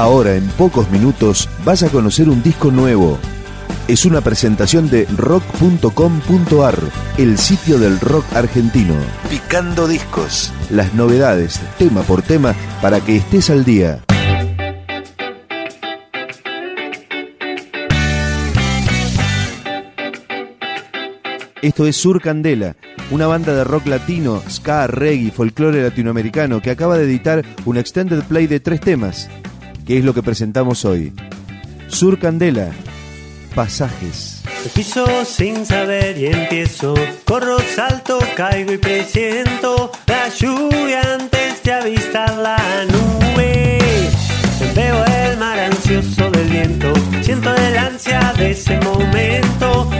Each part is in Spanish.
Ahora, en pocos minutos, vas a conocer un disco nuevo. Es una presentación de rock.com.ar, el sitio del rock argentino. Picando discos. Las novedades, tema por tema, para que estés al día. Esto es Sur Candela, una banda de rock latino, ska, reggae y folclore latinoamericano que acaba de editar un extended play de tres temas, que es lo que presentamos hoy. Sur Candela, Pasajes. Piso sin saber y empiezo, corro, salto, caigo y presiento la lluvia antes de avistar la nube. Veo el mar ansioso del viento, siento el ansia de ese momento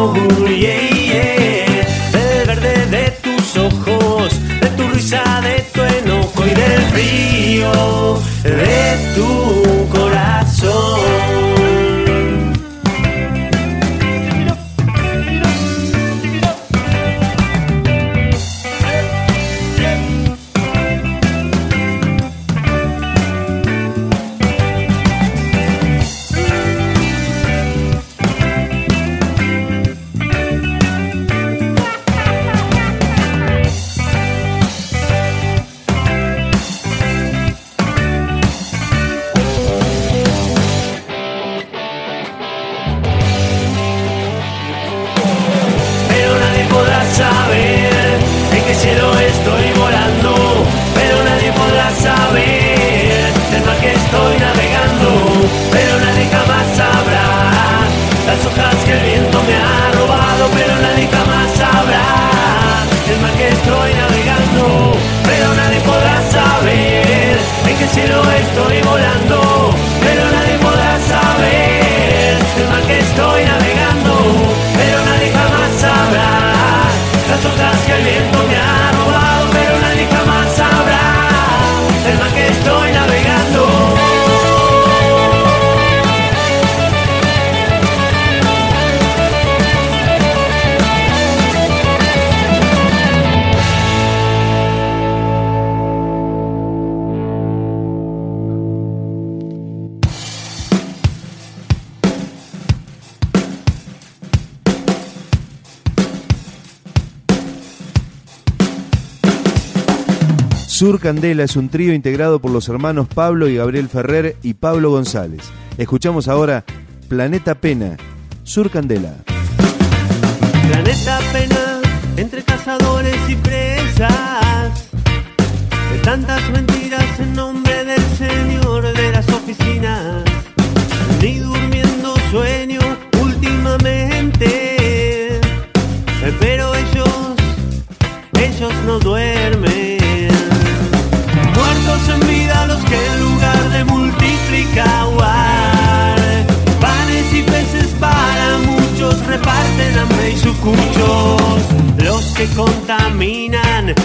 amor. yeah, yeah. Del verde de tus ojos, estoy volando, Sur Candela es un trío integrado por los hermanos Pablo y Gabriel Ferrer y Pablo González. Escuchamos ahora Planeta Pena, Sur Candela. Planeta pena entre cazadores y presas. De tantas mentiras en nombre del señor de las oficinas. Ni durmiendo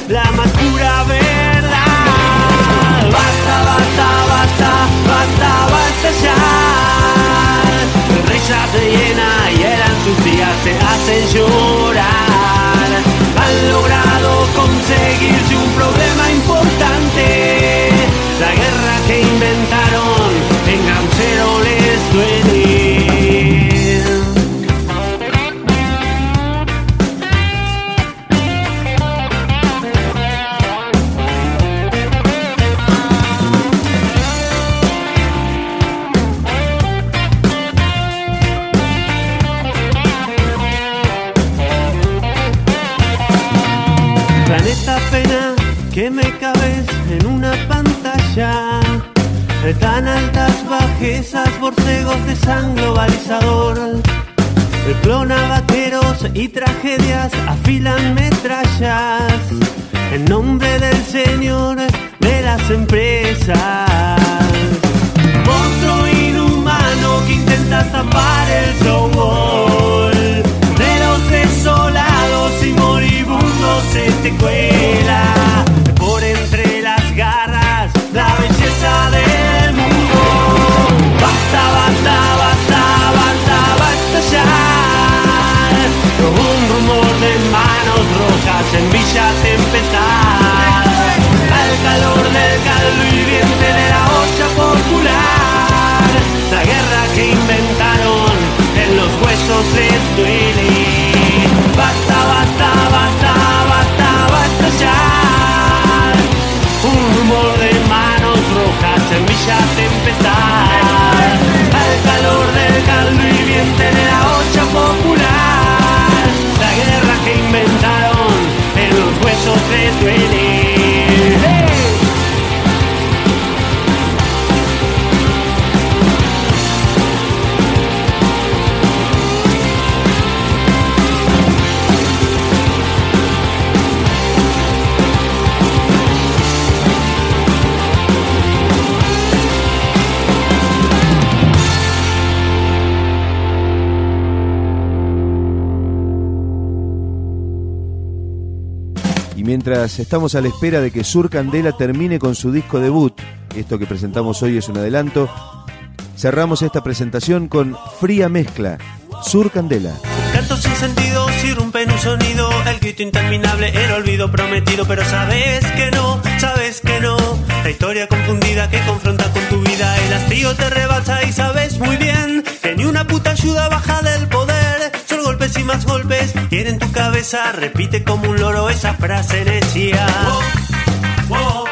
la más nubes en una pantalla. Tan altas bajezas, borcegos de san globalizador. Clona vaqueros y tragedias afilan metrallas en nombre del Señor de las empresas. Los huesos mientras estamos a la espera de que Sur Candela termine con su disco debut, esto que presentamos hoy es un adelanto, cerramos esta presentación con Fría Mezcla, Sur Candela. Canto sin sentido, irrumpe un sonido, el grito interminable, el olvido prometido, pero sabes que no, sabes que no. La historia confundida que confronta con tu vida, el hastío te rebalsa y sabes muy bien que ni una puta ayuda baja del poder. Más golpes, y en tu cabeza. Repite como un loro esa frase wow,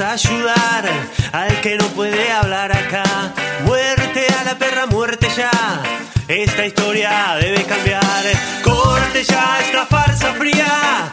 ayudar al que no puede hablar acá? Muerte a la perra, muerte ya. Esta historia debe cambiar. Corte ya esta farsa fría